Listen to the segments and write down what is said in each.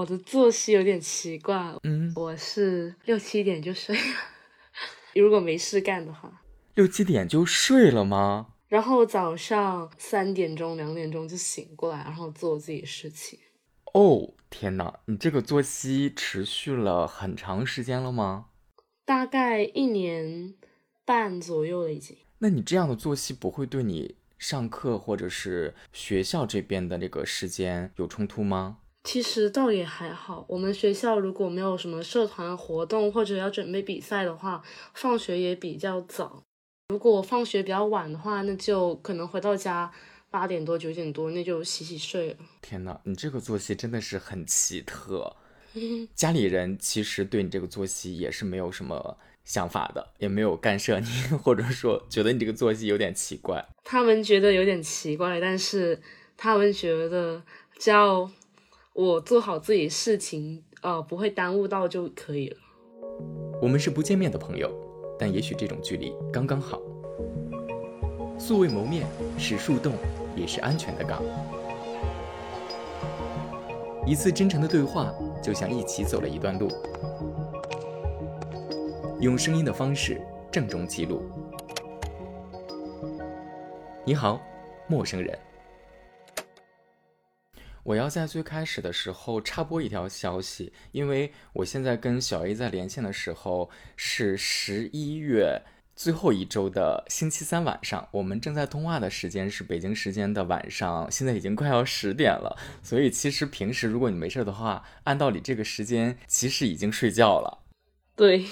我的作息有点奇怪，嗯，我是六七点就睡了，如果没事干的话，六七点就睡了吗？然后早上三点钟、两点钟就醒过来，然后做自己的事情。哦，天哪，你这个作息持续了很长时间了吗？大概一年半左右了，已经。那你这样的作息不会对你上课或者是学校这边的那个时间有冲突吗？其实倒也还好，我们学校如果没有什么社团活动或者要准备比赛的话，放学也比较早。如果放学比较晚的话，那就可能回到家八点多九点多，那就洗洗睡了。天哪，你这个作息真的是很奇特。家里人其实对你这个作息也是没有什么想法的，也没有干涉你，或者说觉得你这个作息有点奇怪。他们觉得有点奇怪，但是他们觉得只要我做好自己事情，呃，不会耽误到就可以了。我们是不见面的朋友，但也许这种距离刚刚好。素未谋面，是树洞，也是安全的港。一次真诚的对话，就像一起走了一段路。用声音的方式郑重记录。你好，陌生人。我要在最开始的时候插播一条消息，因为我现在跟小 A 在连线的时候是十一月最后一周的星期三晚上，我们正在通话的时间是北京时间的晚上，现在已经快要十点了。所以其实平时如果你没事的话，按道理这个时间其实已经睡觉了。对，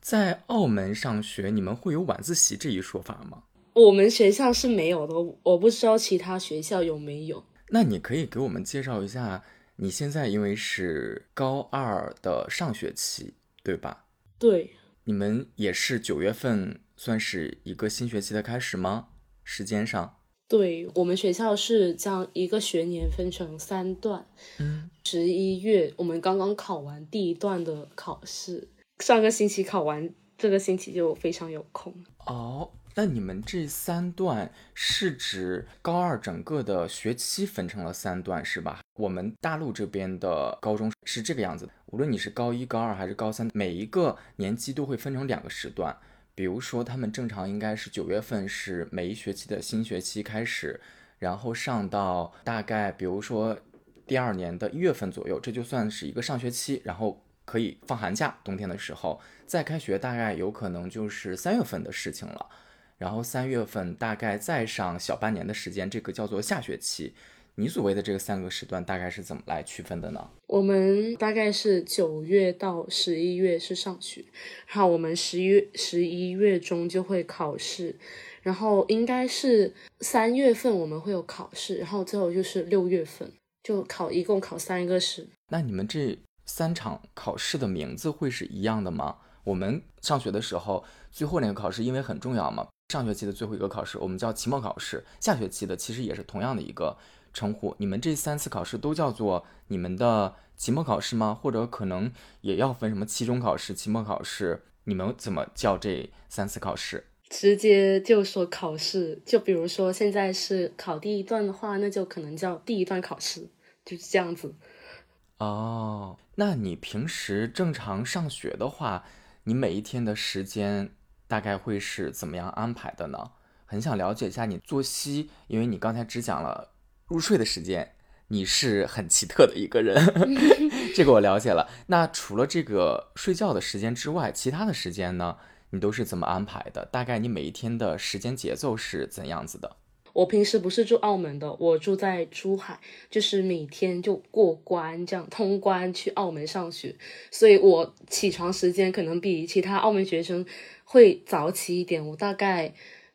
在澳门上学，你们会有晚自习这一说法吗？我们学校是没有的，我不知道其他学校有没有。那你可以给我们介绍一下，你现在因为是高二的上学期，对吧？对，你们也是九月份算是一个新学期的开始吗？时间上？对我们学校是将一个学年分成三段。嗯，十一月我们刚刚考完第一段的考试，上个星期考完，这个星期就非常有空。哦。那你们这三段是指高二整个的学期分成了三段是吧？我们大陆这边的高中是这个样子，无论你是高一、高二还是高三，每一个年级都会分成两个时段。比如说，他们正常应该是九月份是每一学期的新学期开始，然后上到大概比如说第二年的一月份左右，这就算是一个上学期，然后可以放寒假，冬天的时候再开学，大概有可能就是三月份的事情了。然后三月份大概再上小半年的时间，这个叫做下学期。你所谓的这个三个时段大概是怎么来区分的呢？我们大概是九月到十一月是上学，然后我们十一月十一月中就会考试，然后应该是三月份我们会有考试，然后最后就是六月份就考，一共考三个试。那你们这三场考试的名字会是一样的吗？我们上学的时候最后那个考试因为很重要嘛。上学期的最后一个考试，我们叫期末考试。下学期的其实也是同样的一个称呼。你们这三次考试都叫做你们的期末考试吗？或者可能也要分什么期中考试、期末考试？你们怎么叫这三次考试？直接就说考试。就比如说现在是考第一段的话，那就可能叫第一段考试，就是这样子。哦，那你平时正常上学的话，你每一天的时间？大概会是怎么样安排的呢？很想了解一下你作息，因为你刚才只讲了入睡的时间，你是很奇特的一个人，这个我了解了。那除了这个睡觉的时间之外，其他的时间呢，你都是怎么安排的？大概你每一天的时间节奏是怎样子的？我平时不是住澳门的，我住在珠海，就是每天就过关这样通关去澳门上学，所以我起床时间可能比其他澳门学生。会早起一点，我大概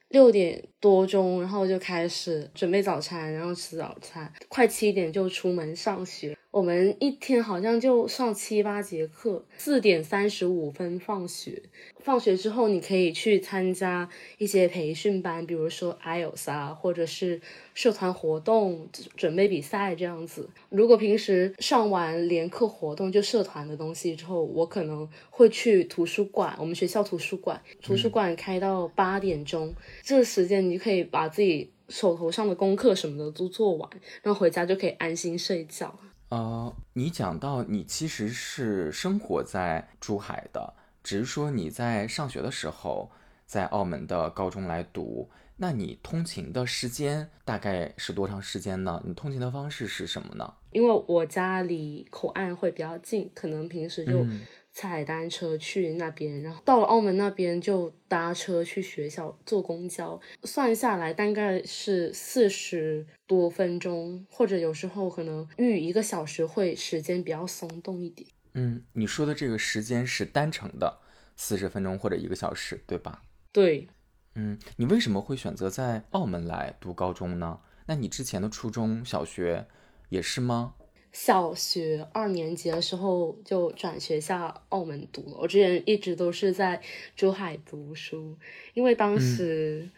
六点多钟，然后就开始准备早餐，然后吃早餐，快七点就出门上学。我们一天好像就上七八节课，四点三十五分放学。放学之后，你可以去参加一些培训班，比如说 IELTS 啊，或者是社团活动、准备比赛这样子。如果平时上完联课活动就社团的东西之后，我可能会去图书馆，我们学校图书馆，图书馆开到八点钟，这个时间你就可以把自己手头上的功课什么的都做完，然后回家就可以安心睡觉。呃，你讲到你其实是生活在珠海的，只是说你在上学的时候在澳门的高中来读，那你通勤的时间大概是多长时间呢？你通勤的方式是什么呢？因为我家离口岸会比较近，可能平时就嗯踩单车去那边，然后到了澳门那边就搭车去学校，坐公交，算下来大概是四十多分钟，或者有时候可能遇一个小时会时间比较松动一点。嗯，你说的这个时间是单程的，四十分钟或者一个小时，对吧？对，嗯，你为什么会选择在澳门来读高中呢？那你之前的初中小学也是吗？小学二年级的时候就转学下澳门读了。我之前一直都是在珠海读书，因为当时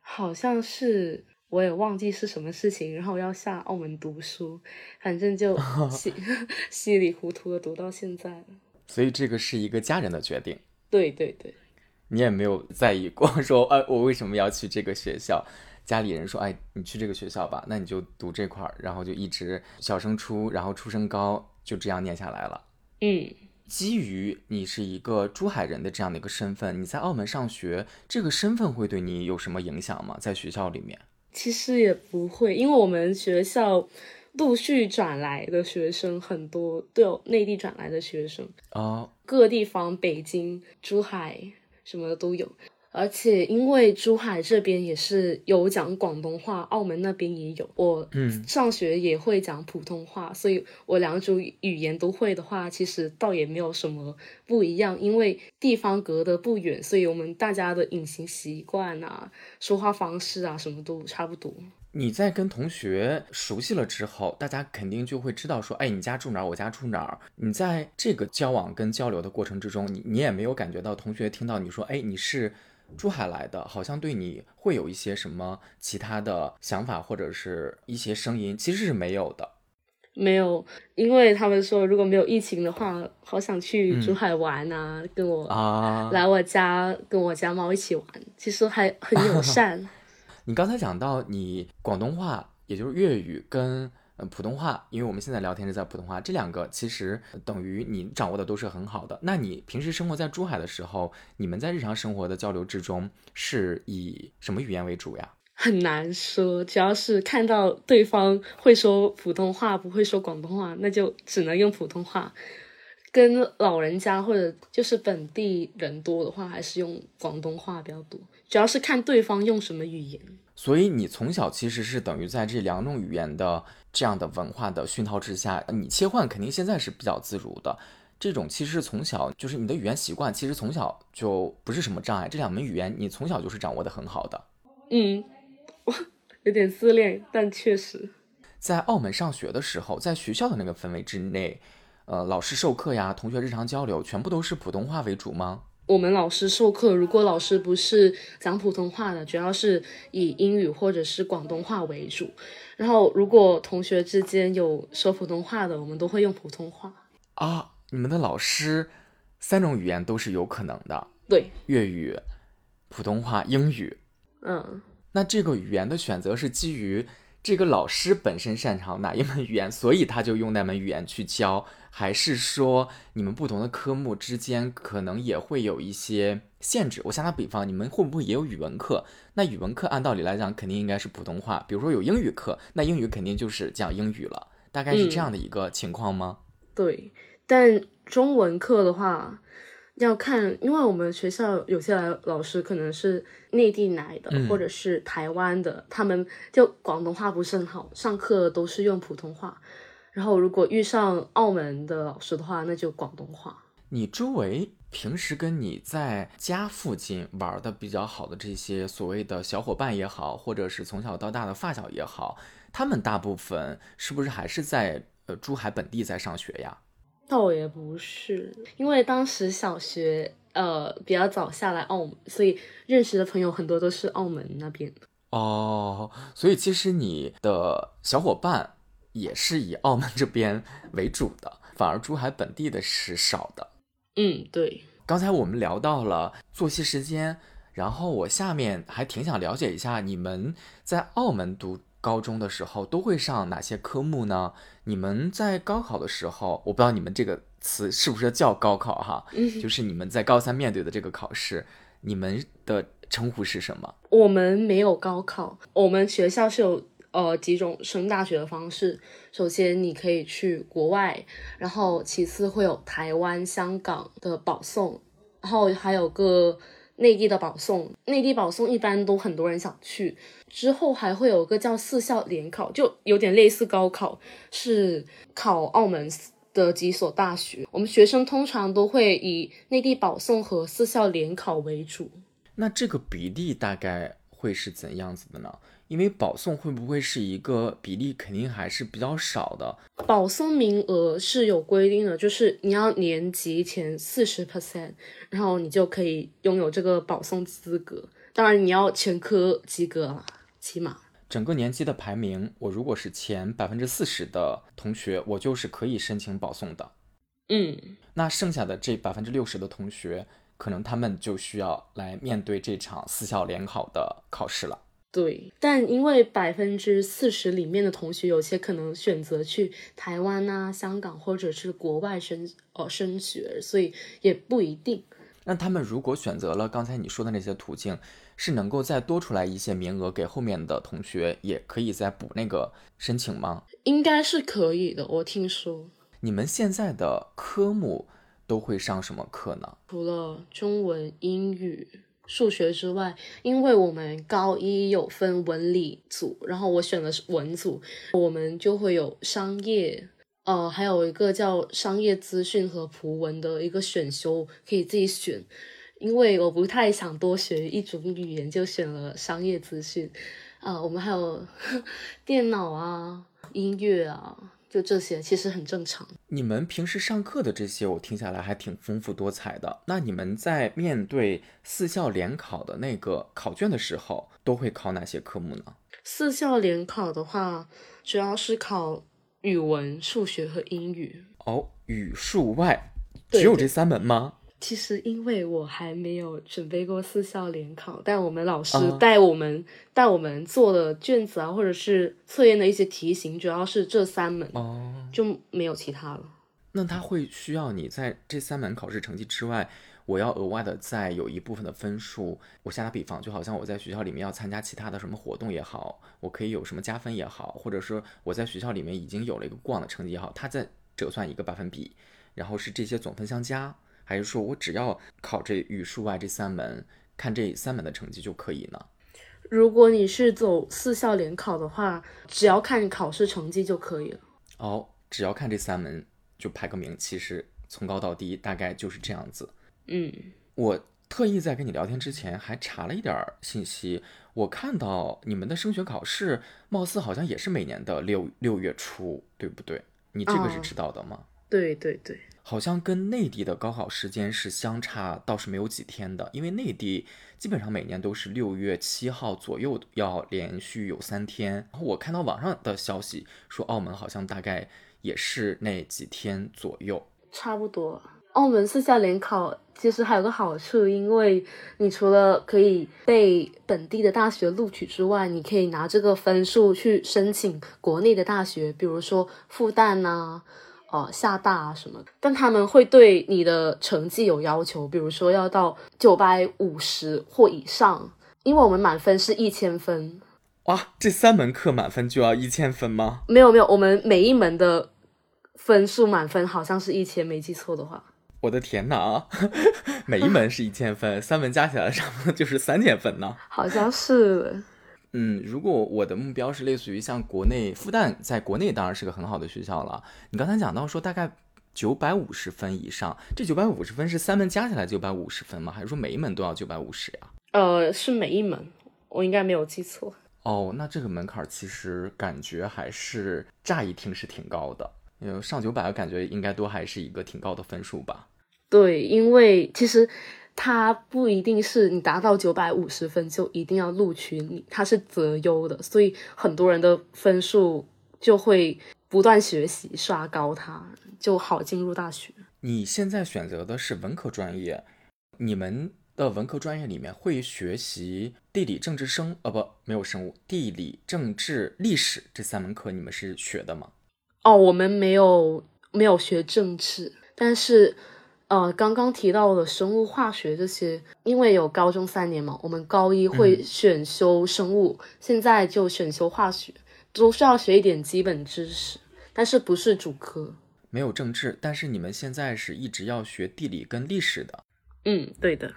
好像是我也忘记是什么事情，然后要下澳门读书，反正就 稀 稀里糊涂的读到现在了。所以这个是一个家人的决定，对对对，你也没有在意过说，哎，我为什么要去这个学校？家里人说，哎，你去这个学校吧，那你就读这块儿，然后就一直小升初，然后初升高，就这样念下来了。嗯，基于你是一个珠海人的这样的一个身份，你在澳门上学，这个身份会对你有什么影响吗？在学校里面？其实也不会，因为我们学校陆续转来的学生很多，都有内地转来的学生。哦，各地方，北京、珠海什么的都有。而且因为珠海这边也是有讲广东话，澳门那边也有，我嗯上学也会讲普通话，所以我两种语言都会的话，其实倒也没有什么不一样，因为地方隔得不远，所以我们大家的隐形习惯啊、说话方式啊，什么都差不多。你在跟同学熟悉了之后，大家肯定就会知道说，哎，你家住哪儿，我家住哪儿。你在这个交往跟交流的过程之中，你你也没有感觉到同学听到你说，哎，你是珠海来的，好像对你会有一些什么其他的想法或者是一些声音，其实是没有的。没有，因为他们说如果没有疫情的话，好想去珠海玩啊，跟我啊，来我家跟我家猫一起玩，其实还很友 善。你刚才讲到你广东话，也就是粤语跟普通话，因为我们现在聊天是在普通话，这两个其实等于你掌握的都是很好的。那你平时生活在珠海的时候，你们在日常生活的交流之中是以什么语言为主呀？很难说，只要是看到对方会说普通话，不会说广东话，那就只能用普通话。跟老人家或者就是本地人多的话，还是用广东话比较多。主要是看对方用什么语言。所以你从小其实是等于在这两种语言的这样的文化的熏陶之下，你切换肯定现在是比较自如的。这种其实从小就是你的语言习惯，其实从小就不是什么障碍。这两门语言你从小就是掌握的很好的。嗯，有点自恋，但确实。在澳门上学的时候，在学校的那个氛围之内，呃，老师授课呀，同学日常交流，全部都是普通话为主吗？我们老师授课，如果老师不是讲普通话的，主要是以英语或者是广东话为主。然后，如果同学之间有说普通话的，我们都会用普通话。啊，你们的老师三种语言都是有可能的，对，粤语、普通话、英语。嗯，那这个语言的选择是基于这个老师本身擅长哪一门语言，所以他就用那门语言去教，还是说你们不同的科目之间可能也会有一些限制？我想打比方，你们会不会也有语文课？那语文课按道理来讲肯定应该是普通话，比如说有英语课，那英语肯定就是讲英语了，大概是这样的一个情况吗？对。但中文课的话，要看，因为我们学校有些来老师可能是内地来的，嗯或者是台湾的，他们就广东话不是很好，上课都是用普通话。然后如果遇上澳门的老师的话，那就广东话。你周围平时跟你在家附近玩的比较好的这些所谓的小伙伴也好，或者是从小到大的发小也好，他们大部分是不是还是在呃珠海本地在上学呀？倒也不是，因为当时小学呃比较早下来澳门，所以认识的朋友很多都是澳门那边的。哦，所以其实你的小伙伴也是以澳门这边为主的，反而珠海本地的是少的。嗯，对，刚才我们聊到了作息时间，然后我下面还挺想了解一下你们在澳门读高中的时候都会上哪些科目呢？你们在高考的时候，我不知道你们这个词是不是叫高考哈，就是你们在高三面对的这个考试，你们的称呼是什么？我们没有高考，我们学校是有呃几种升大学的方式。首先你可以去国外，然后其次会有台湾、香港的保送，然后还有个。内地的保送，内地保送一般都很多人想去。之后还会有个叫四校联考，就有点类似高考，是考澳门的几所大学。我们学生通常都会以内地保送和四校联考为主。那这个比例大概会是怎样子的呢？因为保送会不会是一个比例，肯定还是比较少的。保送名额是有规定的，就是你要年级前四十 percent，然后你就可以拥有这个保送资格。当然你要全科及格了，起码。整个年级的排名，我如果是前百分之四十的同学，我就是可以申请保送的。嗯，那剩下的这百分之六十的同学，可能他们就需要来面对这场四校联考的考试了。对，但因为百分之四十里面的同学有些可能选择去台湾啊、香港或者是国外升哦升学，所以也不一定。那他们如果选择了刚才你说的那些途径，是能够再多出来一些名额给后面的同学，也可以再补那个申请吗？应该是可以的，我听说。你们现在的科目都会上什么课呢？除了中文、英语。数学之外，因为我们高一有分文理组，然后我选的是文组，我们就会有商业，呃，还有一个叫商业资讯和普文的一个选修，可以自己选。因为我不太想多学一种语言，就选了商业资讯。啊，我们还有 电脑啊，音乐啊。就这些，其实很正常。你们平时上课的这些，我听下来还挺丰富多彩的。那你们在面对四校联考的那个考卷的时候，都会考哪些科目呢？四校联考的话，主要是考语文、数学和英语。哦，语数外，只有这三门吗？其实因为我还没有准备过四校联考，但我们老师带我们带我们做的卷子啊，或者是测验的一些题型，主要是这三门哦，就没有其他了。那他会需要你在这三门考试成绩之外，我要额外的再有一部分的分数。我下打比方，就好像我在学校里面要参加其他的什么活动也好，我可以有什么加分也好，或者说我在学校里面已经有了一个过往的成绩也好，他再折算一个百分比，然后是这些总分相加。还是说我只要考这语数外这三门，看这三门的成绩就可以呢？如果你是走四校联考的话，只要看考试成绩就可以了。哦，只要看这三门就排个名，其实从高到低大概就是这样子。嗯，我特意在跟你聊天之前还查了一点信息，我看到你们的升学考试貌似好像也是每年的六六月初，对不对？你这个是知道的吗？对对对。好像跟内地的高考时间是相差倒是没有几天的，因为内地基本上每年都是六月七号左右要连续有三天。然后我看到网上的消息说，澳门好像大概也是那几天左右，差不多。澳门四校联考其实还有个好处，因为你除了可以被本地的大学录取之外，你可以拿这个分数去申请国内的大学，比如说复旦呐。哦，厦大啊什么，但他们会对你的成绩有要求，比如说要到九百五十或以上，因为我们满分是一千分。哇，这三门课满分就要一千分吗？没有没有，我们每一门的分数满分好像是一千，没记错的话。我的天哪，每一门是一千分，三门加起来差不多就是三千分呢。好像是。嗯，如果我的目标是类似于像国内复旦，在国内当然是个很好的学校了。你刚才讲到说大概九百五十分以上，这九百五十分是三门加起来九百五十分吗？还是说每一门都要九百五十呀？呃，是每一门，我应该没有记错。哦，那这个门槛其实感觉还是乍一听是挺高的，因为上九百感觉应该都还是一个挺高的分数吧？对，因为其实。它不一定是你达到九百五十分就一定要录取你，它是择优的，所以很多人的分数就会不断学习刷高，它就好进入大学。你现在选择的是文科专业，你们的文科专业里面会学习地理、政治、生呃不没有生物，地理、政治、历史这三门课，你们是学的吗？哦，我们没有没有学政治，但是呃，刚刚提到的生物、化学这些，因为有高中三年嘛，我们高一会选修生物，现在就选修化学，都需要学一点基本知识，但是不是主科。没有政治，但是你们现在是一直要学地理跟历史的。嗯，对的。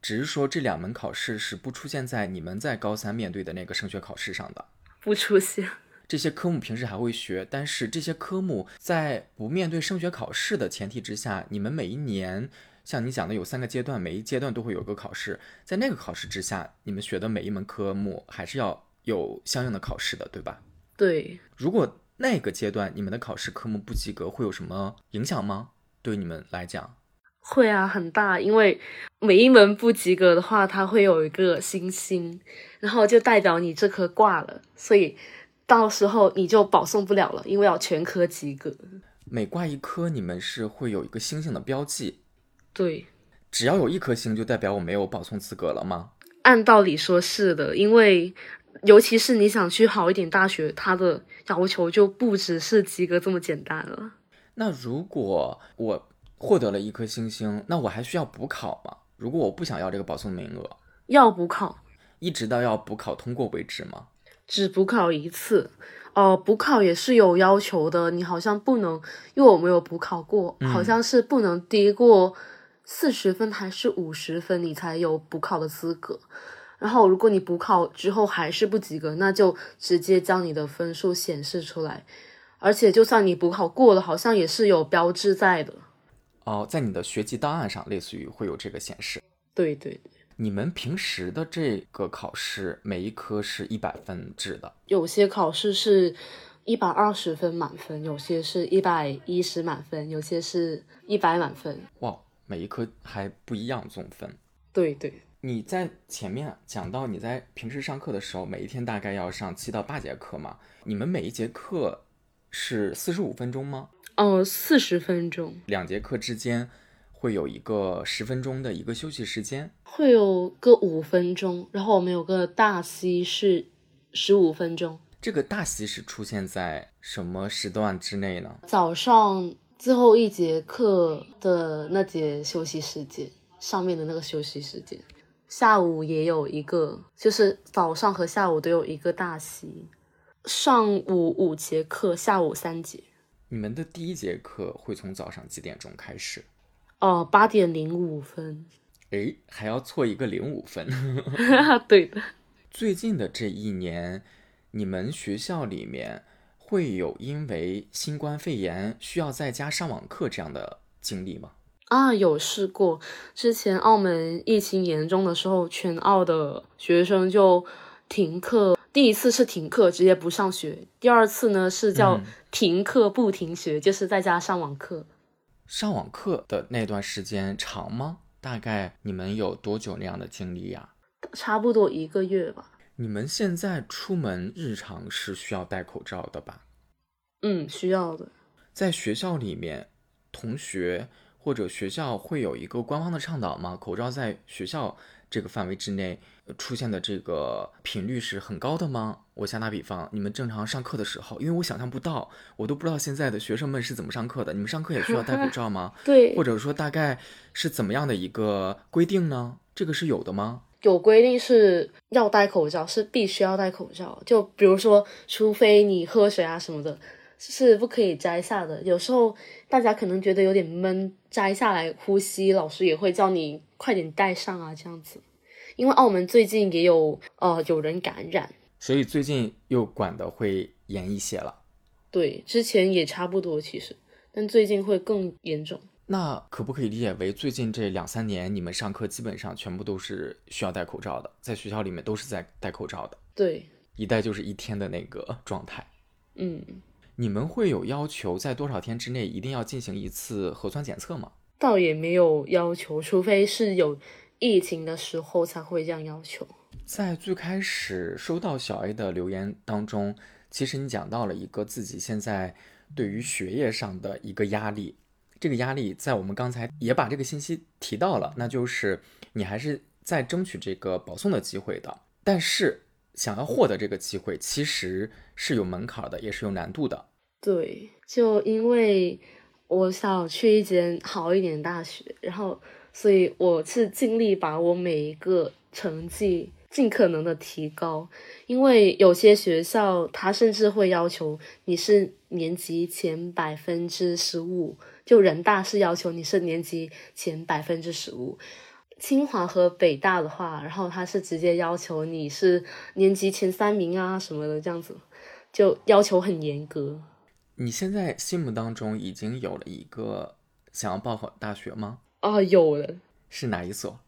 只是说这两门考试是不出现在你们在高三面对的那个升学考试上的，不出现。这些科目平时还会学，但是这些科目在不面对升学考试的前提之下，你们每一年像你讲的有三个阶段，每一阶段都会有个考试，在那个考试之下，你们学的每一门科目还是要有相应的考试的，对吧？对。如果那个阶段你们的考试科目不及格，会有什么影响吗？对你们来讲，会啊，很大。因为每一门不及格的话，它会有一个星星，然后就代表你这科挂了，所以到时候你就保送不了了，因为要全科及格。每挂一科，你们是会有一个星星的标记。对，只要有一颗星，就代表我没有保送资格了吗？按道理说是的，因为。尤其是你想去好一点大学，它的要求就不只是及格这么简单了。那如果我获得了一颗星星，那我还需要补考吗？如果我不想要这个保送名额，要补考，一直到要补考通过为止吗？只补考一次，哦，补考也是有要求的。你好像不能，因为我没有补考过，好像是不能低过四十分还是五十分，你才有补考的资格。然后，如果你补考之后还是不及格，那就直接将你的分数显示出来。而且，就算你补考过了，好像也是有标志在的。哦，在你的学籍档案上，类似于会有这个显示。对对对。你们平时的这个考试，每一科是一百分制的？有些考试是一百二十分满分，有些是一百一十满分，有些是一百满分。哇，每一科还不一样总分。对对。你在前面讲到你在平时上课的时候，每一天大概要上七到八节课嘛？你们每一节课是四十五分钟吗？哦，四十分钟。两节课之间会有一个十分钟的一个休息时间，会有个五分钟。然后我们有个大息是十五分钟。这个大息是出现在什么时段之内呢？早上最后一节课的那节休息时间，上面的那个休息时间。下午也有一个，就是早上和下午都有一个大息。上午五节课，下午三节。你们的第一节课会从早上几点钟开始？哦，八点零五分。诶，还要错一个零五分。对的。最近的这一年，你们学校里面会有因为新冠肺炎需要在家上网课这样的经历吗？啊，有试过。之前澳门疫情严重的时候，全澳的学生就停课。第一次是停课，直接不上学；第二次呢是叫停课不停学，就是在家上网课。上网课的那段时间长吗？大概你们有多久那样的经历呀？差不多一个月吧。你们现在出门日常是需要戴口罩的吧？嗯，需要的。在学校里面，同学。或者学校会有一个官方的倡导吗？口罩在学校这个范围之内出现的这个频率是很高的吗？我先打比方，你们正常上课的时候，因为我想象不到，我都不知道现在的学生们是怎么上课的。你们上课也需要戴口罩吗？对，或者说大概是怎么样的一个规定呢？这个是有的吗？有规定是要戴口罩，是必须要戴口罩。就比如说，除非你喝水啊什么的。是不可以摘下的。有时候大家可能觉得有点闷，摘下来呼吸，老师也会叫你快点戴上啊，这样子。因为澳门最近也有呃有人感染，所以最近又管的会严一些了。对，之前也差不多其实，但最近会更严重。那可不可以理解为最近这两三年你们上课基本上全部都是需要戴口罩的，在学校里面都是在戴口罩的？对，一戴就是一天的那个 状态。嗯。你们会有要求在多少天之内一定要进行一次核酸检测吗？倒也没有要求，除非是有疫情的时候才会这样要求。在最开始收到小 A 的留言当中，其实你讲到了一个自己现在对于学业上的一个压力，这个压力在我们刚才也把这个信息提到了，那就是你还是在争取这个保送的机会的。但是想要获得这个机会，其实是有门槛的，也是有难度的。对，就因为我想去一间好一点的大学，然后所以我是尽力把我每一个成绩尽可能的提高，因为有些学校它甚至会要求你是年级前百分之十五，就人大是要求你是年级前百分之十五，清华和北大的话，然后他是直接要求你是年级前三名啊什么的，这样子就要求很严格。你现在心目当中已经有了一个想要报考大学吗？啊，有了，是哪一所？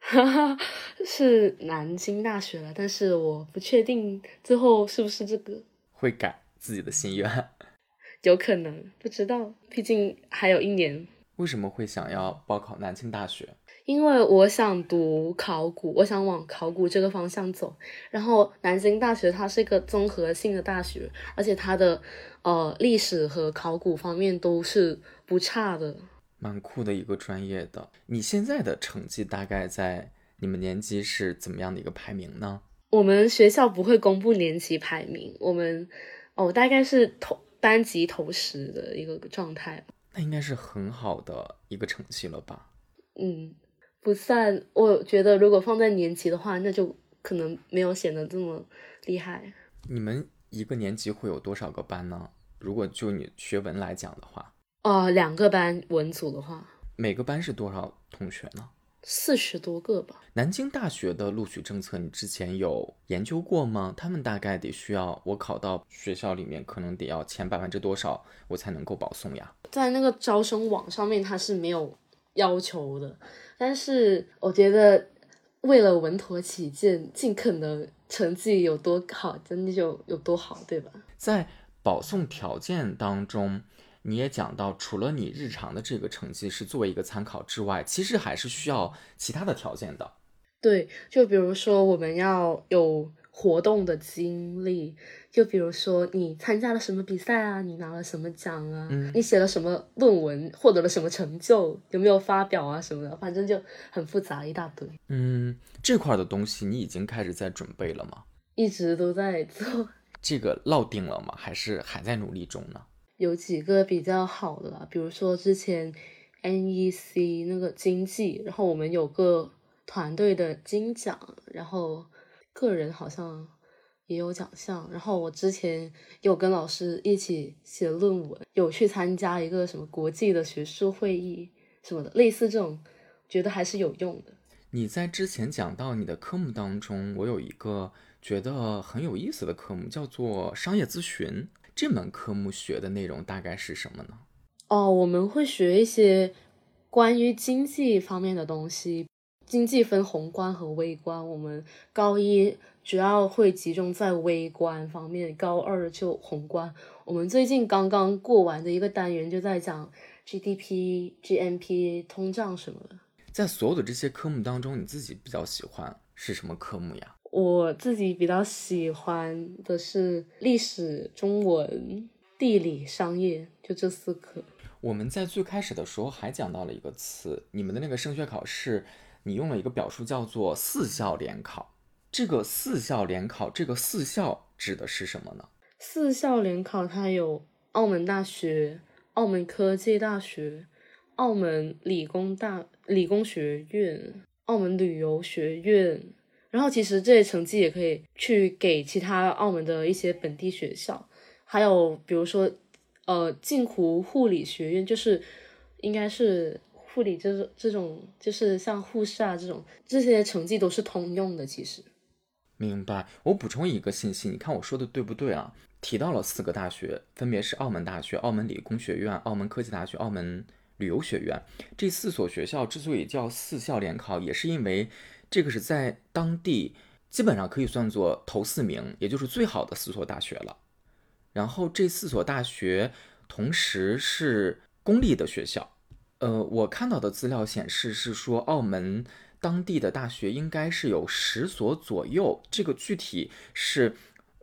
哈哈，是南京大学了，但是我不确定最后是不是这个，会改自己的心愿，有可能不知道，毕竟还有一年。为什么会想要报考南京大学？因为我想读考古，我想往考古这个方向走。然后南京大学它是一个综合性的大学，而且它的呃历史和考古方面都是不差的，蛮酷的一个专业的。你现在的成绩大概在你们年级是怎么样的一个排名呢？我们学校不会公布年级排名，我们哦大概是头班级头十的一个状态吧。那应该是很好的一个成绩了吧？嗯。不算，我觉得如果放在年级的话，那就可能没有显得这么厉害。你们一个年级会有多少个班呢？如果就你学文来讲的话，哦，两个班文组的话，每个班是多少同学呢？四十多个吧。南京大学的录取政策，你之前有研究过吗？他们大概得需要我考到学校里面，可能得要前百分之多少，我才能够保送呀？在那个招生网上面，它是没有要求的。但是我觉得，为了稳妥起见，尽可能成绩有多好，真的就有多好，对吧？在保送条件当中，你也讲到，除了你日常的这个成绩是作为一个参考之外，其实还是需要其他的条件的。对，就比如说我们要有。活动的经历，就比如说你参加了什么比赛啊，你拿了什么奖啊，你写了什么论文，获得了什么成就，有没有发表啊什么的，反正就很复杂一大堆。嗯，这块的东西你已经开始在准备了吗？一直都在做。这个落定了吗？还是还在努力中呢？有几个比较好的，比如说之前 NEC 那个经济，然后我们有个团队的金奖，然后。个人好像也有奖项，然后我之前有跟老师一起写论文，有去参加一个什么国际的学术会议什么的，类似这种，觉得还是有用的。你在之前讲到你的科目当中，我有一个觉得很有意思的科目，叫做商业咨询。这门科目学的内容大概是什么呢？哦，我们会学一些关于经济方面的东西。经济分宏观和微观，我们高一主要会集中在微观方面，高二就宏观。我们最近刚刚过完的一个单元就在讲 GDP、GNP、通胀什么的。在所有的这些科目当中，你自己比较喜欢是什么科目呀？我自己比较喜欢的是历史、中文、地理、商业，就这四科。我们在最开始的时候还讲到了一个词，你们的那个升学考试。你用了一个表述叫做“四校联考”，这个“四校联考”这个“四校”指的是什么呢？四校联考它有澳门大学、澳门科技大学、澳门理工大理工学院、澳门旅游学院，然后其实这些成绩也可以去给其他澳门的一些本地学校，还有比如说呃镜湖护理学院，就是应该是。护理这种这种就是像护士啊这种这些成绩都是通用的，其实。明白。我补充一个信息，你看我说的对不对啊？提到了四个大学，分别是澳门大学、澳门理工学院、澳门科技大学、澳门旅游学院。这四所学校之所以叫四校联考，也是因为这个是在当地基本上可以算作头四名，也就是最好的四所大学了。然后这四所大学同时是公立的学校。呃，我看到的资料显示是说，澳门当地的大学应该是有十所左右，这个具体是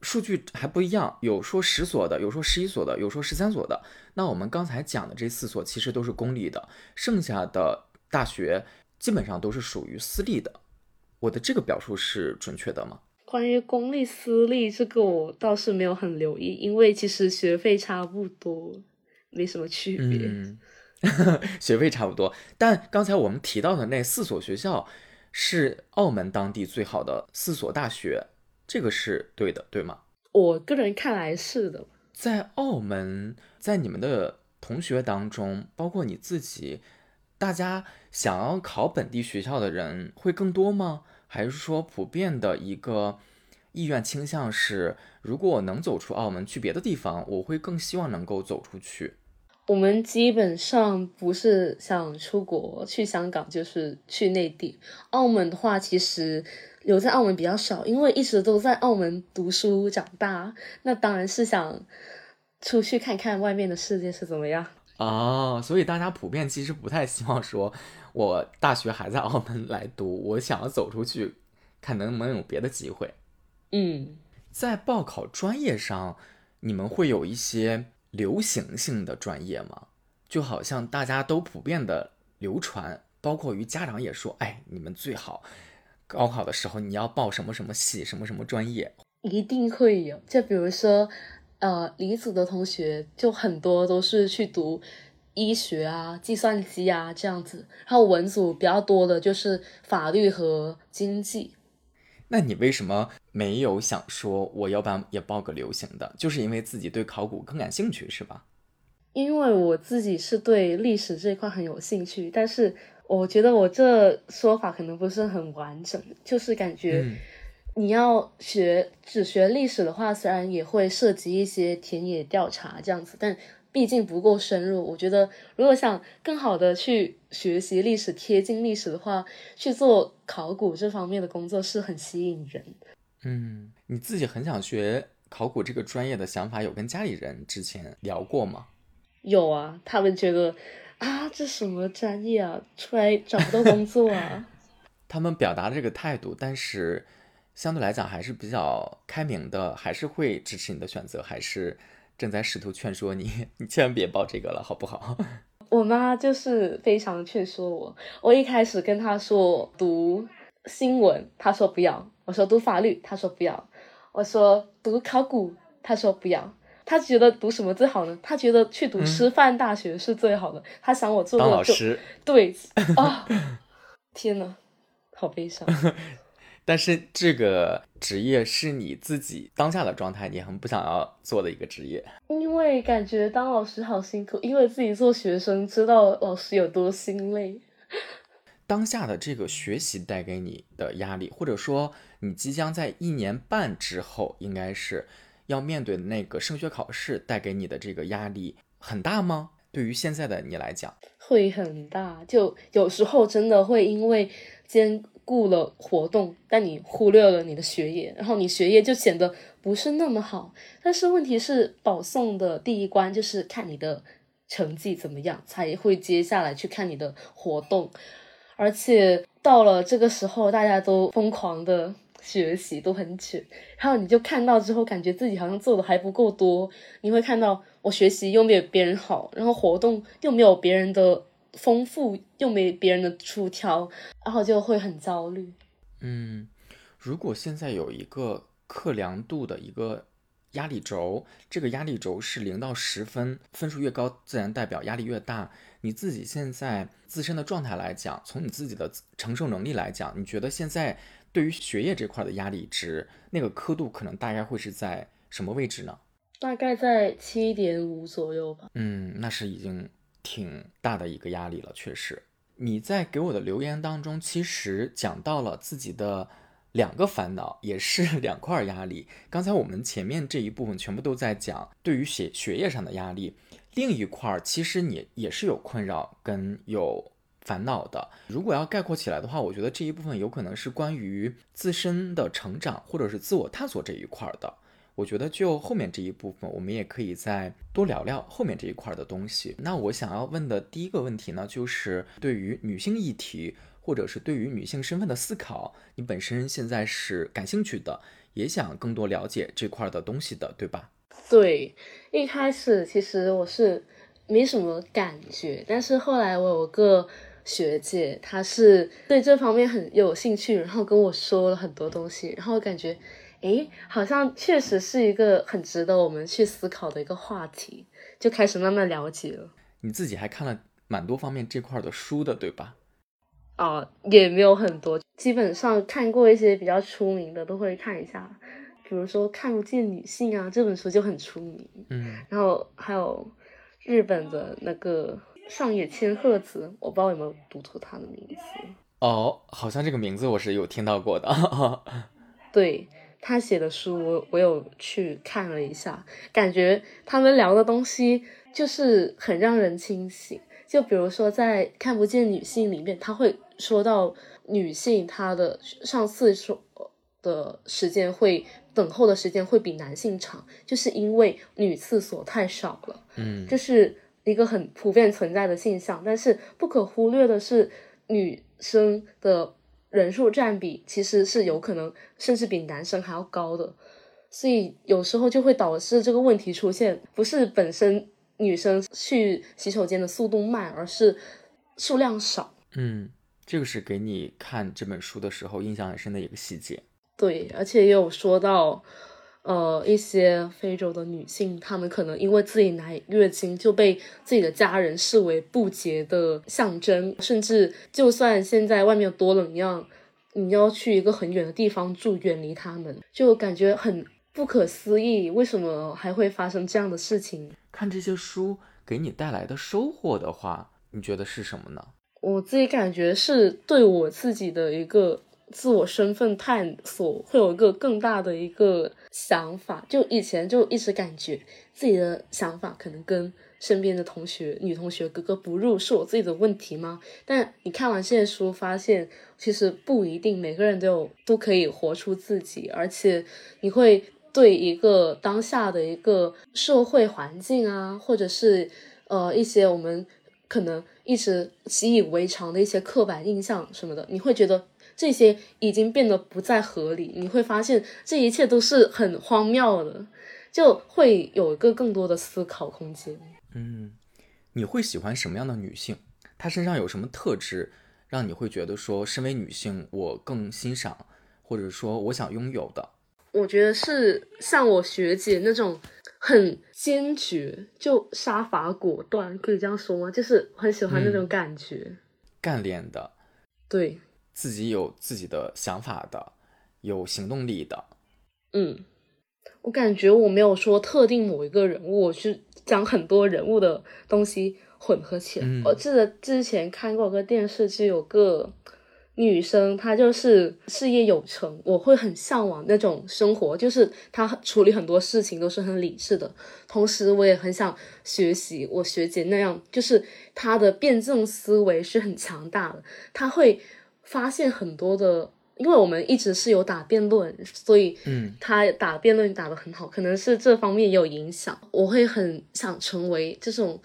数据还不一样，有说十所的，有说十一所的，有说十三所的。那我们刚才讲的这四所其实都是公立的，剩下的大学基本上都是属于私立的。我的这个表述是准确的吗？关于公立私立这个，我倒是没有很留意，因为其实学费差不多，没什么区别。嗯，学费差不多。但刚才我们提到的那四所学校是澳门当地最好的四所大学。这个是对的，对吗？我个人看来是的。在澳门，在你们的同学当中，包括你自己，大家想要考本地学校的人会更多吗？还是说普遍的一个意愿倾向是，如果我能走出澳门去别的地方，我会更希望能够走出去？我们基本上不是想出国去香港，就是去内地。澳门的话，其实。留在澳门比较少，因为一直都在澳门读书长大，那当然是想出去看看外面的世界是怎么样啊。所以大家普遍其实不太希望说，我大学还在澳门来读，我想要走出去，看能不能有别的机会。嗯，在报考专业上，你们会有一些流行性的专业吗？就好像大家都普遍的流传，包括于家长也说，哎，你们最好。高考的时候，你要报什么什么系，什么什么专业？一定会有。就比如说，呃，理组的同学就很多都是去读医学啊、计算机啊这样子。然后文组比较多的就是法律和经济。那你为什么没有想说我要不然也报个流行的？就是因为自己对考古更感兴趣，是吧？因为我自己是对历史这一块很有兴趣，但是。我觉得我这说法可能不是很完整，就是感觉你要学只学历史的话，虽然也会涉及一些田野调查这样子，但毕竟不够深入。我觉得如果想更好的去学习历史、贴近历史的话，去做考古这方面的工作是很吸引人。嗯，你自己很想学考古这个专业的想法，有跟家里人之前聊过吗？有啊，他们觉得。啊，这什么专业啊？出来找不到工作啊！他们表达这个态度，但是相对来讲还是比较开明的，还是会支持你的选择，还是正在试图劝说你，你千万别报这个了，好不好？我妈就是非常劝说我。我一开始跟她说读新闻，她说不要；我说读法律，她说不要；我说读考古，她说不要。她觉得读什么最好呢？她觉得去读师范大学是最好的。她想我做当老师，对啊，天呐，好悲伤。但是这个职业是你自己当下的状态，你很不想要做的一个职业。因为感觉当老师好辛苦，因为自己做学生，知道老师有多心累。当下的这个学习带给你的压力，或者说你即将在一年半之后，应该是。要面对那个升学考试带给你的这个压力很大吗？对于现在的你来讲，会很大。就有时候真的会因为兼顾了活动，但你忽略了你的学业，然后你学业就显得不是那么好。但是问题是，保送的第一关就是看你的成绩怎么样，才会接下来去看你的活动。而且到了这个时候，大家都疯狂的。学习都很卷，然后你就看到之后，感觉自己好像做的还不够多。你会看到我学习又没有别人好，然后活动又没有别人的丰富，又没别人的出挑，然后就会很焦虑。嗯，如果现在有一个克量度的一个压力轴，这个压力轴是零到十分，分数越高，自然代表压力越大。你自己现在自身的状态来讲，从你自己的承受能力来讲，你觉得现在？对于学业这块的压力值，那个刻度可能大概会是在什么位置呢？大概在七点五左右吧。嗯，那是已经挺大的一个压力了，确实。你在给我的留言当中，其实讲到了自己的两个烦恼，也是 两块压力。刚才我们前面这一部分全部都在讲对于学学业上的压力，另一块其实你也是有困扰跟有。烦恼的，如果要概括起来的话，我觉得这一部分有可能是关于自身的成长或者是自我探索这一块的。我觉得就后面这一部分，我们也可以再多聊聊后面这一块的东西。那我想要问的第一个问题呢，就是对于女性议题，或者是对于女性身份的思考，你本身现在是感兴趣的，也想更多了解这块的东西的，对吧？对，一开始其实我是没什么感觉，但是后来我有个学姐，她是对这方面很有兴趣，然后跟我说了很多东西，然后感觉。诶，好像确实是一个很值得我们去思考的一个话题，就开始慢慢了解了。你自己还看了蛮多方面这块的书的，对吧？哦，也没有很多，基本上看过一些比较出名的都会看一下，比如说《看不见女性》啊，这本书就很出名。嗯，然后还有日本的那个上野千鹤子，我不知道有没有读错她的名字。哦，好像这个名字我是有听到过的。对。他写的书，我我有去看了一下，感觉他们聊的东西就是很让人清醒。就比如说在《看不见女性》里面，他会说到女性她的上厕所的时间会等候的时间会比男性长，就是因为女厕所太少了。嗯，这是一个很普遍存在的现象。但是不可忽略的是，女生的。人数占比其实是有可能甚至比男生还要高的，所以有时候就会导致这个问题出现，不是本身女生去洗手间的速度慢，而是数量少。嗯，这个是给你看这本书的时候印象很深的一个细节。对，而且也有说到。呃，一些非洲的女性，她们可能因为自己来月经就被自己的家人视为不洁的象征，甚至就算现在外面有多冷一样，你要去一个很远的地方住，远离他们，就感觉很不可思议，为什么还会发生这样的事情？看这些书给你带来的收获的话，你觉得是什么呢？我自己感觉是对我自己的一个。自我身份探索会有一个更大的一个想法，就以前就一直感觉自己的想法可能跟身边的同学、女同学格格不入，是我自己的问题吗？但你看完这些书，发现其实不一定，每个人都有都可以活出自己，而且你会对一个当下的一个社会环境啊，或者是呃一些我们可能一直习以为常的一些刻板印象什么的，你会觉得。这些已经变得不再合理，你会发现这一切都是很荒谬的，就会有一个更多的思考空间。嗯，你会喜欢什么样的女性？她身上有什么特质让你会觉得说，身为女性我更欣赏，或者说我想拥有的？我觉得是像我学姐那种很坚决，就杀伐果断，可以这样说吗？就是很喜欢那种感觉，干练的，对。自己有自己的想法的，有行动力的。嗯，我感觉我没有说特定某一个人物，我是将很多人物的东西混合起来。我记得之前看过个电视剧，有个女生，她就是事业有成，我会很向往那种生活，就是她处理很多事情都是很理智的。同时，我也很想学习我学姐那样，就是她的辩证思维是很强大的，她会。发现很多的，因为我们一直是有打辩论，所以嗯，他打辩论打得很好，可能是这方面也有影响。我会很想成为这种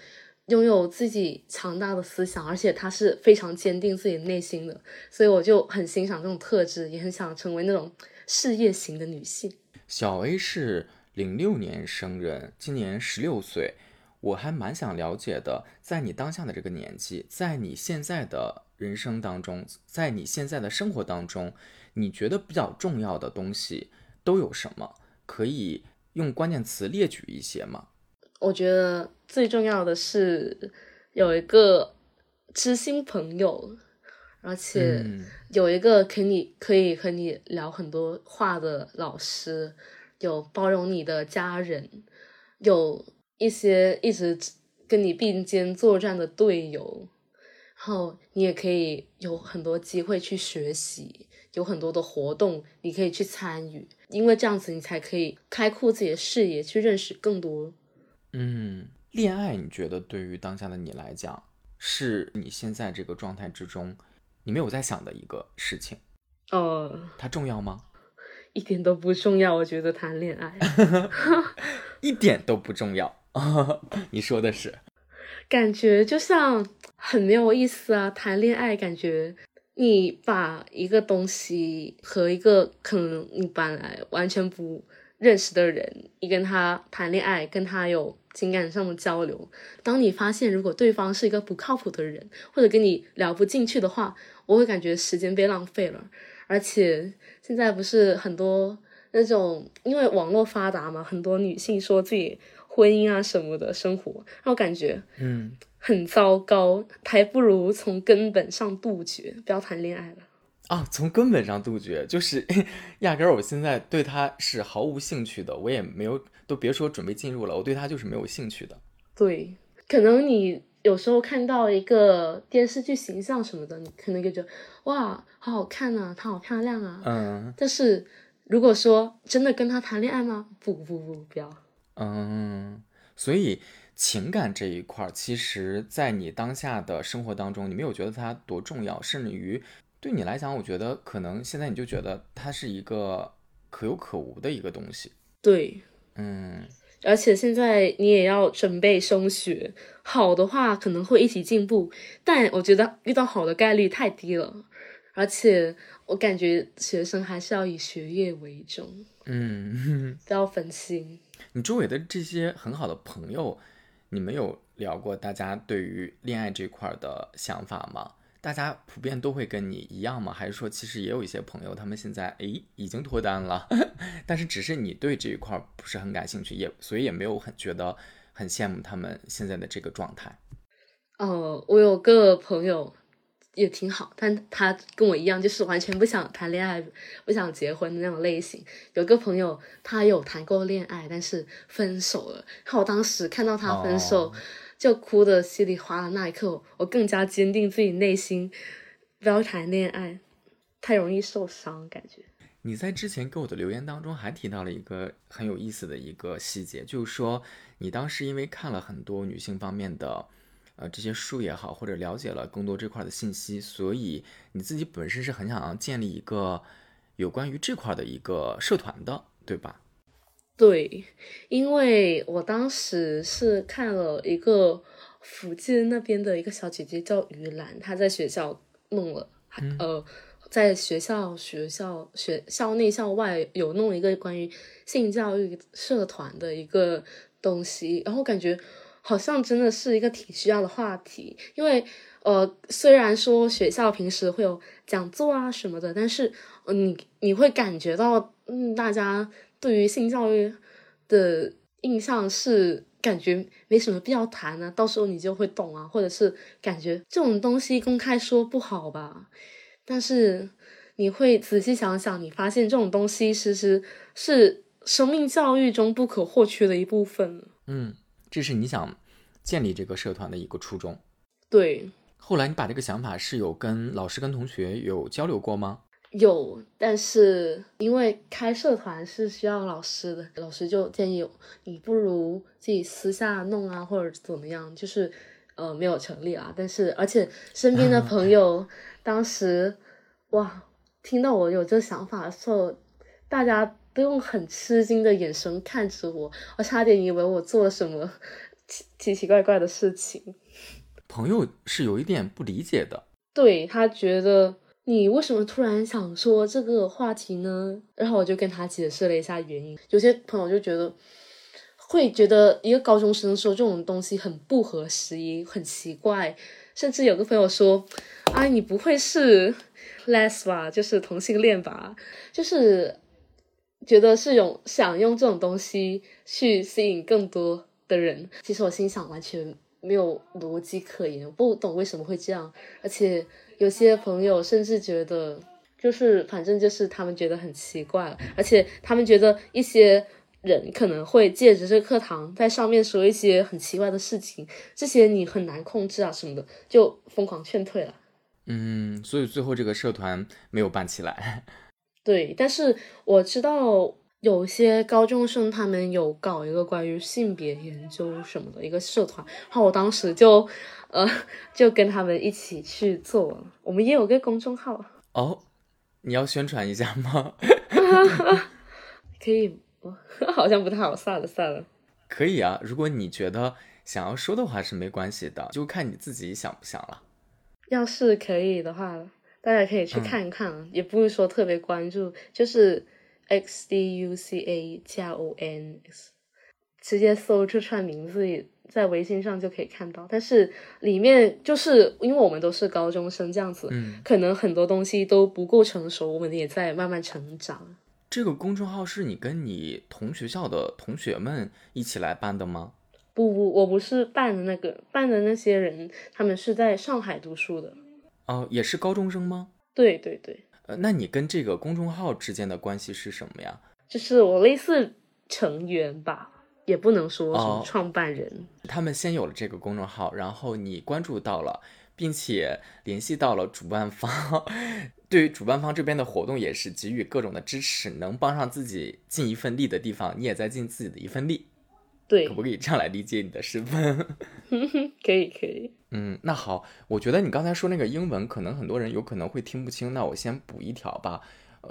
拥有自己强大的思想，而且他是非常坚定自己内心的，所以我就很欣赏这种特质，也很想成为那种事业型的女性。小 A 是零六年生人，今年十六岁，我还蛮想了解的，在你当下的这个年纪，在你现在的。人生当中，在你现在的生活当中，你觉得比较重要的东西都有什么？可以用关键词列举一些吗？我觉得最重要的是有一个知心朋友，而且有一个可以可以和你聊很多话的老师，有包容你的家人，有一些一直跟你并肩作战的队友。然后你也可以有很多机会去学习，有很多的活动你可以去参与，因为这样子你才可以开阔自己的视野，去认识更多。嗯，恋爱你觉得对于当下的你来讲，是你现在这个状态之中你没有在想的一个事情？呃，它重要吗？一点都不重要。我觉得谈恋爱 一点都不重要。你说的是，感觉就像很没有意思啊。谈恋爱感觉你把一个东西和一个可能你本来完全不认识的人，你跟他谈恋爱，跟他有情感上的交流。当你发现如果对方是一个不靠谱的人，或者跟你聊不进去的话，我会感觉时间被浪费了。而且现在不是很多那种因为网络发达嘛，很多女性说自己。婚姻啊什么的生活，让我感觉嗯很糟糕，还不如从根本上杜绝，不要谈恋爱了啊！从根本上杜绝，就是 压根儿我现在对他是毫无兴趣的，我也没有，都别说准备进入了，我对他就是没有兴趣的。对，可能你有时候看到一个电视剧形象什么的，你可能就觉得哇，好好看啊，她好漂亮啊，嗯。但是如果说真的跟他谈恋爱吗？不不不，不要。嗯，所以情感这一块儿，其实，在你当下的生活当中，你没有觉得它多重要，甚至于对你来讲，我觉得可能现在你就觉得它是一个可有可无的一个东西。对，嗯，而且现在你也要准备升学，好的话可能会一起进步，但我觉得遇到好的概率太低了，而且我感觉学生还是要以学业为重，嗯，不要分心。你周围的这些很好的朋友，你们有聊过大家对于恋爱这块的想法吗？大家普遍都会跟你一样吗？还是说其实也有一些朋友，他们现在诶已经脱单了，但是只是你对这一块不是很感兴趣，也所以也没有很觉得很羡慕他们现在的这个状态。哦，我有个朋友。也挺好，但他跟我一样，就是完全不想谈恋爱、不想结婚的那种类型。有个朋友，他有谈过恋爱，但是分手了。然后我当时看到他分手，就哭的稀里哗啦。那一刻，我更加坚定自己内心不要谈恋爱，太容易受伤。感觉你在之前给我的留言当中还提到了一个很有意思的一个细节，就是说你当时因为看了很多女性方面的。呃，这些书也好，或者了解了更多这块的信息，所以你自己本身是很想要建立一个有关于这块的一个社团的，对吧？对，因为我当时是看了一个福建那边的一个小姐姐叫于兰，她在学校弄了，呃，在学校学校学校内校外有弄一个关于性教育社团的一个东西，然后感觉。好像真的是一个挺需要的话题，因为呃，虽然说学校平时会有讲座啊什么的，但是嗯你你会感觉到，嗯，大家对于性教育的印象是感觉没什么必要谈啊，到时候你就会懂啊，或者是感觉这种东西公开说不好吧，但是你会仔细想想，你发现这种东西其实是生命教育中不可或缺的一部分，嗯。这是你想建立这个社团的一个初衷，对。后来你把这个想法是有跟老师、跟同学有交流过吗？有，但是因为开社团是需要老师的，老师就建议你不如自己私下弄啊，或者怎么样，就是呃没有成立啊。但是而且身边的朋友当时哇，听到我有这想法的时候，大家。都用很吃惊的眼神看着我，我差点以为我做了什么奇奇奇怪怪的事情。朋友是有一点不理解的，对他觉得你为什么突然想说这个话题呢？然后我就跟他解释了一下原因。有些朋友就觉得会觉得一个高中生说这种东西很不合时宜，很奇怪。甚至有个朋友说：“啊，你不会是 les 吧？就是同性恋吧？就是。”觉得是用想用这种东西去吸引更多的人，其实我心想完全没有逻辑可言，不懂为什么会这样。而且有些朋友甚至觉得，就是反正就是他们觉得很奇怪，而且他们觉得一些人可能会借着这课堂在上面说一些很奇怪的事情，这些你很难控制啊什么的，就疯狂劝退了。嗯，所以最后这个社团没有办起来。对，但是我知道有些高中生他们有搞一个关于性别研究什么的一个社团，然后我当时就，呃，就跟他们一起去做。我们也有个公众号哦，你要宣传一下吗？可以，我 好像不太好，算了算了。可以啊，如果你觉得想要说的话是没关系的，就看你自己想不想了。要是可以的话，大家可以去看一看，也不是说特别关注，就是 X D U C A 加 O N X，直接搜这串名字，在微信上就可以看到。但是里面就是因为我们都是高中生这样子，嗯，可能很多东西都不够成熟，我们也在慢慢成长。这个公众号是你跟你同学校的同学们一起来办的吗？不不，我不是办的那个，办的那些人他们是在上海读书的。哦，也是高中生吗？对对对。呃，那你跟这个公众号之间的关系是什么呀？就是我类似成员吧，也不能说什么创办人。他们先有了这个公众号，然后你关注到了。并且联系到了主办方，对于主办方这边的活动也是给予各种的支持，能帮上自己尽一份力的地方，你也在尽自己的一份力。对，可不可以这样来理解你的身份？可以，可以。嗯，那好，我觉得你刚才说那个英文，可能很多人有可能会听不清，那我先补一条吧。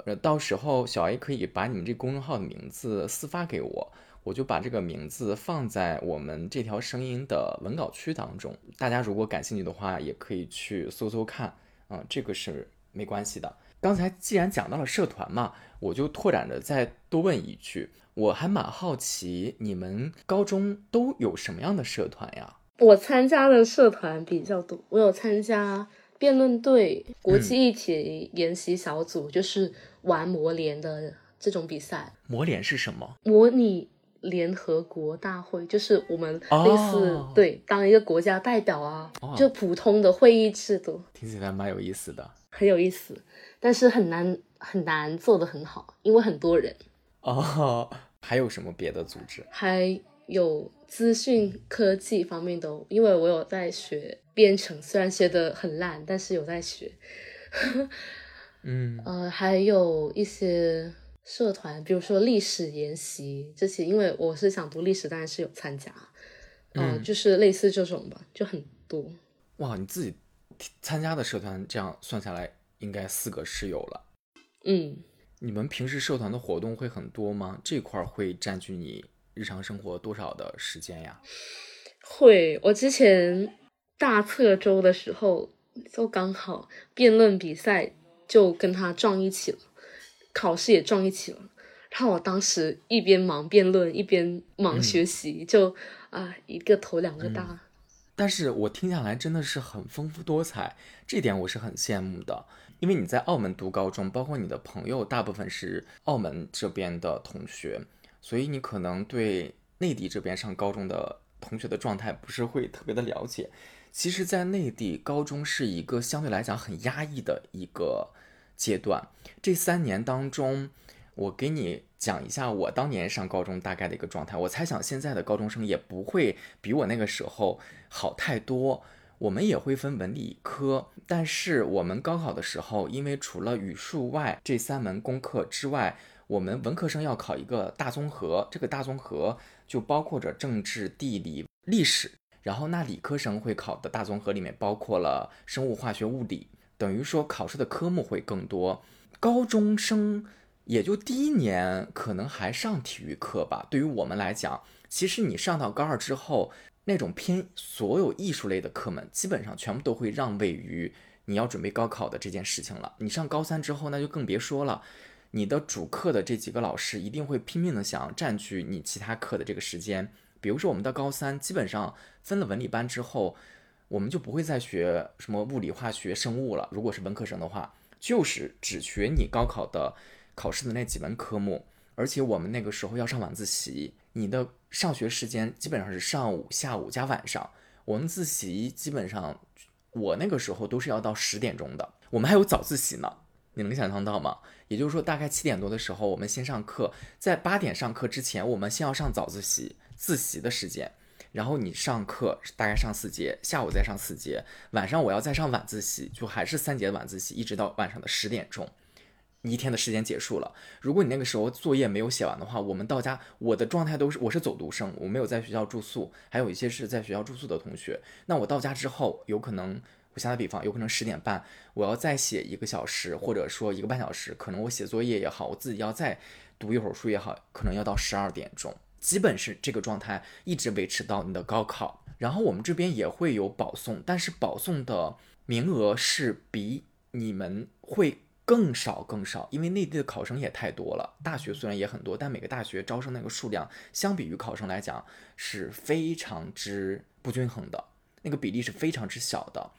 呃，到时候小 A 可以把你们这公众号的名字私发给我。我就把这个名字放在我们这条声音的文稿区当中，大家如果感兴趣的话，也可以去搜搜看，嗯，这个是没关系的。刚才既然讲到了社团嘛，我就拓展着再多问一句，我还蛮好奇，你们高中都有什么样的社团呀？我参加的社团比较多，我有参加辩论队、国际议题研习小组，就是玩模联的这种比赛。模联是什么？模拟。联合国大会就是我们类似对当一个国家代表啊，就普通的会议制度，听起来蛮有意思的，很有意思，但是很难很难做得很好，因为很多人。哦，还有什么别的组织？还有资讯科技方面的，因为我有在学编程，虽然学的很烂，但是有在学。嗯，呃，还有一些。社团，比如说历史研习这些，因为我是想读历史，当然是有参加，嗯，就是类似这种吧，就很多。哇，你自己参加的社团，这样算下来应该四个室友了。嗯，你们平时社团的活动会很多吗？这块会占据你日常生活多少的时间呀？会，我之前大测周的时候，就刚好辩论比赛就跟他撞一起了。考试也撞一起了，然后我当时一边忙辩论，一边忙学习，就啊一个头两个大。但是我听下来真的是很丰富多彩，这点我是很羡慕的。因为你在澳门读高中，包括你的朋友大部分是澳门这边的同学，所以你可能对内地这边上高中的同学的状态不是会特别的了解。其实，在内地高中是一个相对来讲很压抑的一个。阶段这三年当中，我给你讲一下我当年上高中大概的一个状态。我猜想现在的高中生也不会比我那个时候好太多。我们也会分文理科，但是我们高考的时候，因为除了语数外这三门功课之外，我们文科生要考一个大综合，这个大综合就包括着政治、地理、历史。然后那理科生会考的大综合里面包括了生物、化学、物理。等于说考试的科目会更多，高中生也就第一年可能还上体育课吧。对于我们来讲，其实你上到高二之后，那种偏所有艺术类的课们，基本上全部都会让位于你要准备高考的这件事情了。你上高三之后，那就更别说了，你的主课的这几个老师一定会拼命的想占据你其他课的这个时间。比如说我们的高三，基本上分了文理班之后。我们就不会再学什么物理、化学、生物了。如果是文科生的话，就是只学你高考的考试的那几门科目。而且我们那个时候要上晚自习，你的上学时间基本上是上午、下午加晚上。我们自习基本上，我那个时候都是要到十点钟的。我们还有早自习呢，你能想象到吗？也就是说，大概七点多的时候，我们先上课，在八点上课之前，我们先要上早自习，自习的时间。然后你上课大概上四节，下午再上四节，晚上我要再上晚自习，就还是三节晚自习，一直到晚上的十点钟，你一天的时间结束了。如果你那个时候作业没有写完的话，我们到家，我的状态都是我是走读生，我没有在学校住宿，还有一些是在学校住宿的同学。那我到家之后，有可能我打个比方，有可能十点半我要再写一个小时，或者说一个半小时，可能我写作业也好，我自己要再读一会儿书也好，可能要到十二点钟，基本是这个状态一直维持到你的高考。然后我们这边也会有保送，但是保送的名额是比你们会更少更少，因为内地的考生也太多了。大学虽然也很多，但每个大学招生那个数量相比于考生来讲是非常之不均衡的，那个比例是非常之小的。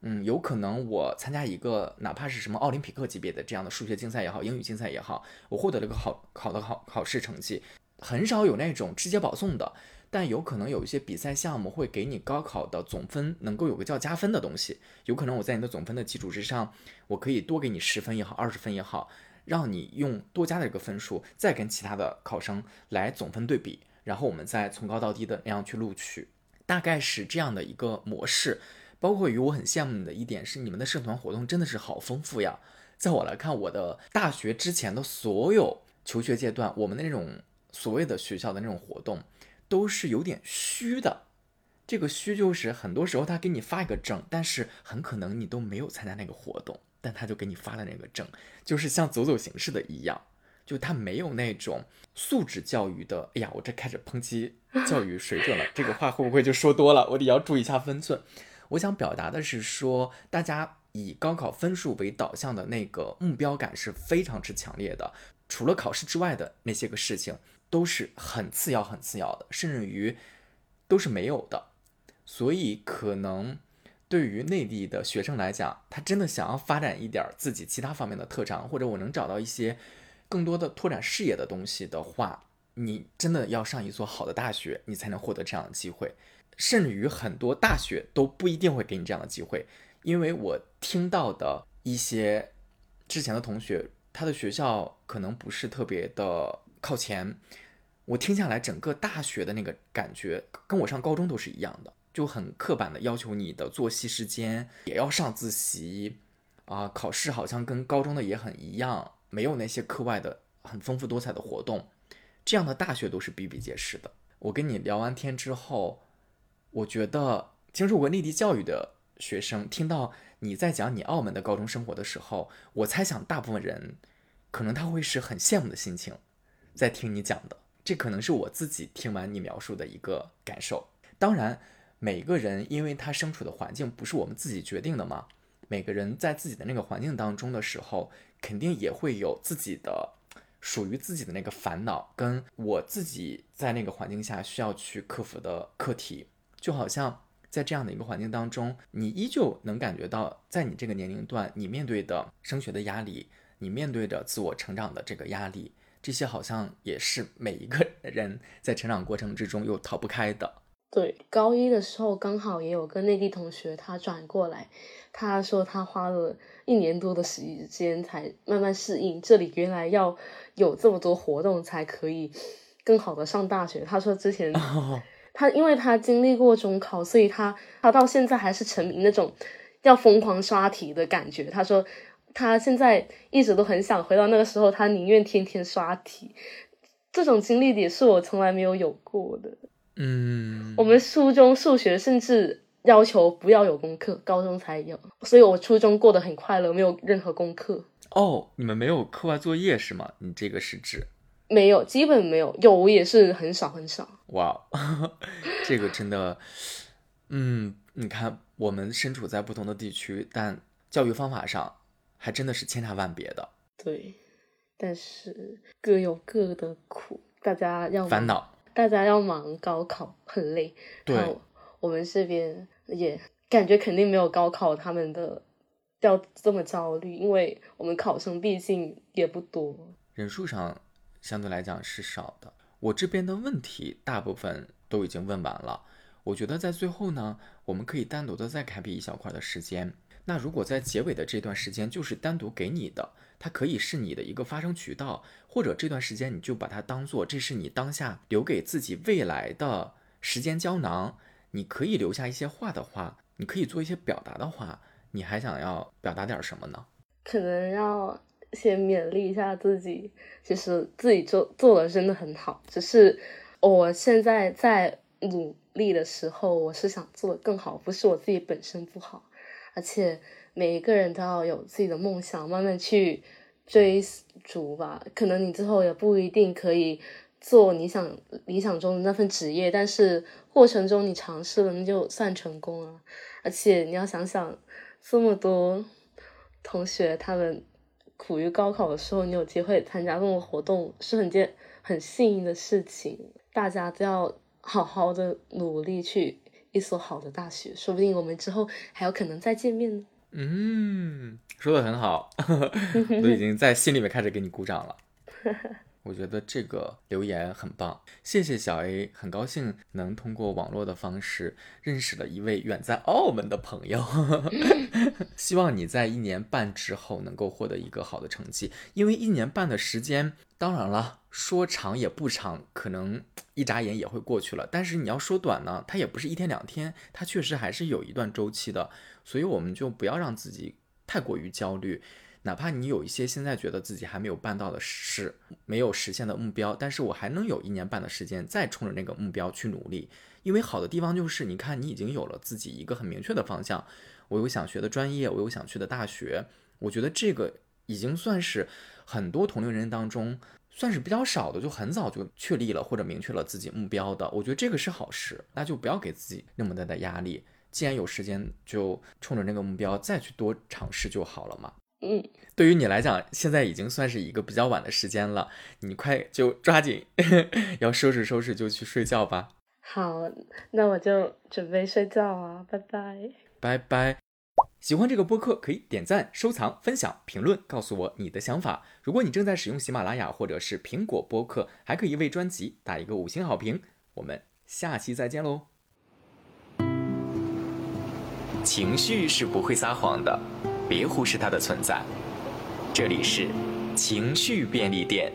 嗯，有可能我参加一个哪怕是什么奥林匹克级别的这样的数学竞赛也好，英语竞赛也好，我获得了个好好的考考试成绩，很少有那种直接保送的。但有可能有一些比赛项目会给你高考的总分能够有个叫加分的东西，有可能我在你的总分的基础之上，我可以多给你十分也好，二十分也好，让你用多加的一个分数再跟其他的考生来总分对比，然后我们再从高到低的那样去录取，大概是这样的一个模式。包括于我很羡慕你的一点是，你们的社团活动真的是好丰富呀。在我来看，我的大学之前的所有求学阶段，我们的那种所谓的学校的那种活动。都是有点虚的，这个虚就是很多时候他给你发一个证，但是很可能你都没有参加那个活动，但他就给你发了那个证，就是像走走形式的一样，就他没有那种素质教育的。哎呀，我这开始抨击教育水准了，这个话会不会就说多了？我得要注意一下分寸。我想表达的是说，大家以高考分数为导向的那个目标感是非常之强烈的，除了考试之外的那些个事情。都是很次要、很次要的，甚至于都是没有的。所以，可能对于内地的学生来讲，他真的想要发展一点自己其他方面的特长，或者我能找到一些更多的拓展视野的东西的话，你真的要上一所好的大学，你才能获得这样的机会。甚至于很多大学都不一定会给你这样的机会，因为我听到的一些之前的同学，他的学校可能不是特别的。靠前，我听下来，整个大学的那个感觉跟我上高中都是一样的，就很刻板的要求你的作息时间也要上自习啊，考试好像跟高中的也很一样，没有那些课外的很丰富多彩的活动，这样的大学都是比比皆是的。我跟你聊完天之后，我觉得经受过内地教育的学生听到你在讲你澳门的高中生活的时候，我猜想大部分人可能他会是很羡慕的心情。在听你讲的，这可能是我自己听完你描述的一个感受。当然，每个人因为他身处的环境不是我们自己决定的嘛，每个人在自己的那个环境当中的时候，肯定也会有自己的属于自己的那个烦恼，跟我自己在那个环境下需要去克服的课题。就好像在这样的一个环境当中，你依旧能感觉到，在你这个年龄段，你面对的升学的压力，你面对着自我成长的这个压力。这些好像也是每一个人在成长过程之中又逃不开的。对，高一的时候刚好也有个内地同学，他转过来，他说他花了一年多的时间才慢慢适应这里，原来要有这么多活动才可以更好的上大学。他说之前他因为他经历过中考，所以他他到现在还是沉迷那种要疯狂刷题的感觉。他说。他现在一直都很想回到那个时候，他宁愿天天刷题。这种经历也是我从来没有有过的。嗯，我们初中数学甚至要求不要有功课，高中才有，所以我初中过得很快乐，没有任何功课。哦，你们没有课外作业是吗？你这个是指？没有，基本没有，有也是很少很少。哇，这个真的，嗯，你看，我们身处在不同的地区，但教育方法上。还真的是千差万别的，对，但是各有各的苦，大家要烦恼，大家要忙高考，很累。对，我们这边也感觉肯定没有高考他们的要这么焦虑，因为我们考生毕竟也不多，人数上相对来讲是少的。我这边的问题大部分都已经问完了，我觉得在最后呢，我们可以单独的再开辟一小块的时间。那如果在结尾的这段时间就是单独给你的，它可以是你的一个发声渠道，或者这段时间你就把它当做这是你当下留给自己未来的时间胶囊。你可以留下一些话的话，你可以做一些表达的话，你还想要表达点什么呢？可能要先勉励一下自己，其实自己做做的真的很好，只是我现在在努力的时候，我是想做的更好，不是我自己本身不好。而且每一个人都要有自己的梦想，慢慢去追逐吧。可能你之后也不一定可以做你想理想中的那份职业，但是过程中你尝试了，那就算成功了。而且你要想想，这么多同学他们苦于高考的时候，你有机会参加这种活动，是很件很幸运的事情。大家都要好好的努力去一所好的大学，说不定我们之后还有可能再见面呢。嗯，说的很好，都已经在心里面开始给你鼓掌了。我觉得这个留言很棒，谢谢小 A，很高兴能通过网络的方式认识了一位远在澳门的朋友。希望你在一年半之后能够获得一个好的成绩，因为一年半的时间，当然了，说长也不长，可能一眨眼也会过去了。但是你要说短呢，它也不是一天两天，它确实还是有一段周期的，所以我们就不要让自己太过于焦虑。哪怕你有一些现在觉得自己还没有办到的事，没有实现的目标，但是我还能有一年半的时间再冲着那个目标去努力。因为好的地方就是，你看你已经有了自己一个很明确的方向，我有想学的专业，我有想去的大学。我觉得这个已经算是很多同龄人当中算是比较少的，就很早就确立了或者明确了自己目标的。我觉得这个是好事，那就不要给自己那么大的压力。既然有时间，就冲着那个目标再去多尝试就好了嘛。嗯，对于你来讲，现在已经算是一个比较晚的时间了，你快就抓紧 要收拾收拾就去睡觉吧。好，那我就准备睡觉啊，拜拜，拜拜。喜欢这个播客可以点赞、收藏、分享、评论，告诉我你的想法。如果你正在使用喜马拉雅或者是苹果播客，还可以为专辑打一个五星好评。我们下期再见喽。情绪是不会撒谎的。别忽视它的存在。这里是情绪便利店。